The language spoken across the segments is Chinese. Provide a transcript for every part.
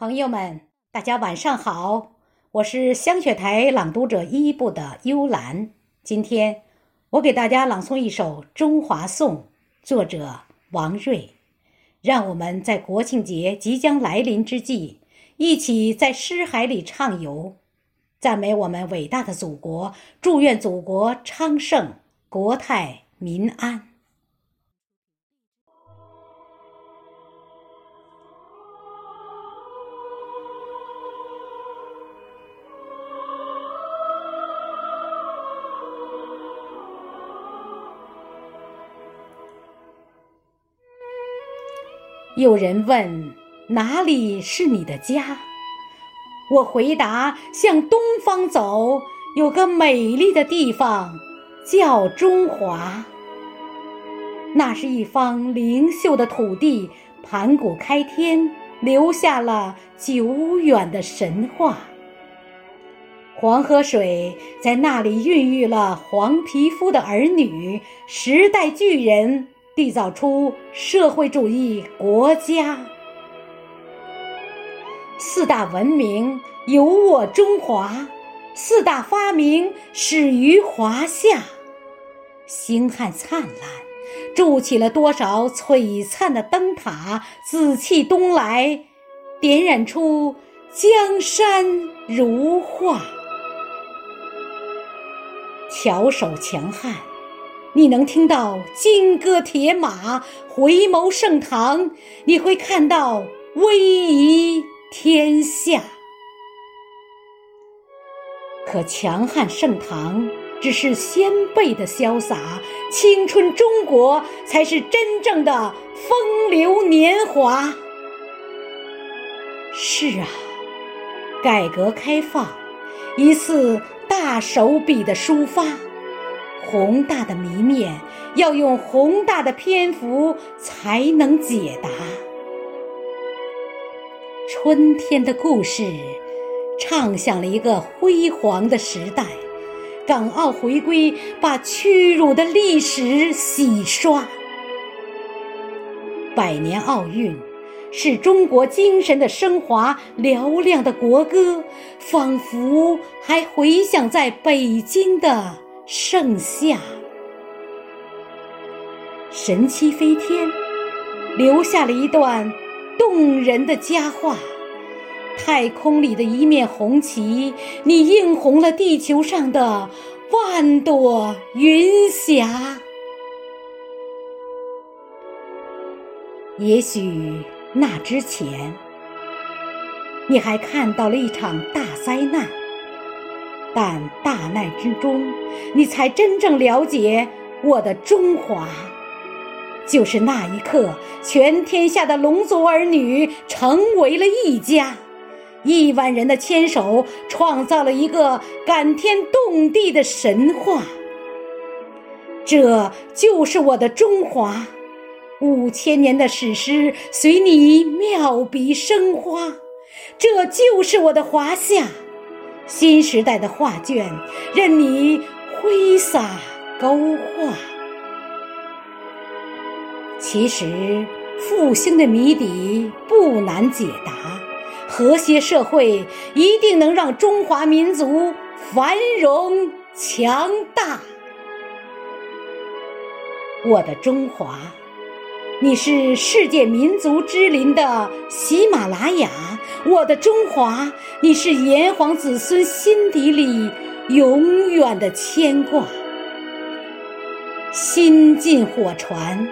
朋友们，大家晚上好，我是香雪台朗读者一部的幽兰。今天我给大家朗诵一首《中华颂》，作者王瑞。让我们在国庆节即将来临之际，一起在诗海里畅游，赞美我们伟大的祖国，祝愿祖国昌盛，国泰民安。有人问哪里是你的家？我回答：向东方走，有个美丽的地方，叫中华。那是一方灵秀的土地，盘古开天，留下了久远的神话。黄河水在那里孕育了黄皮肤的儿女，时代巨人。缔造出社会主义国家，四大文明有我中华，四大发明始于华夏。星汉灿烂，筑起了多少璀璨的灯塔；紫气东来，点染出江山如画。巧手强悍。你能听到金戈铁马，回眸盛唐，你会看到威仪天下。可强悍盛唐只是先辈的潇洒，青春中国才是真正的风流年华。是啊，改革开放，一次大手笔的抒发。宏大的谜面要用宏大的篇幅才能解答。春天的故事，唱响了一个辉煌的时代。港澳回归，把屈辱的历史洗刷。百年奥运，是中国精神的升华。嘹亮的国歌，仿佛还回响在北京的。盛夏，神七飞天，留下了一段动人的佳话。太空里的一面红旗，你映红了地球上的万朵云霞。也许那之前，你还看到了一场大灾难。但大难之中，你才真正了解我的中华。就是那一刻，全天下的龙族儿女成为了一家，亿万人的牵手创造了一个感天动地的神话。这就是我的中华，五千年的史诗随你妙笔生花。这就是我的华夏。新时代的画卷，任你挥洒勾画。其实，复兴的谜底不难解答，和谐社会一定能让中华民族繁荣强大。我的中华。你是世界民族之林的喜马拉雅，我的中华；你是炎黄子孙心底里永远的牵挂。心进火船，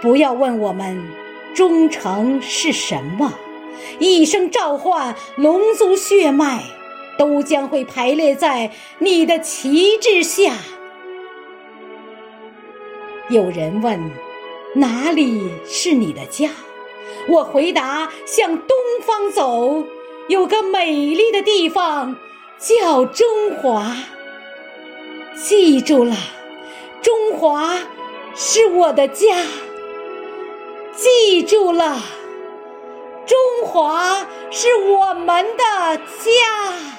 不要问我们忠诚是什么，一声召唤，龙族血脉都将会排列在你的旗帜下。有人问。哪里是你的家？我回答：向东方走，有个美丽的地方，叫中华。记住了，中华是我的家。记住了，中华是我们的家。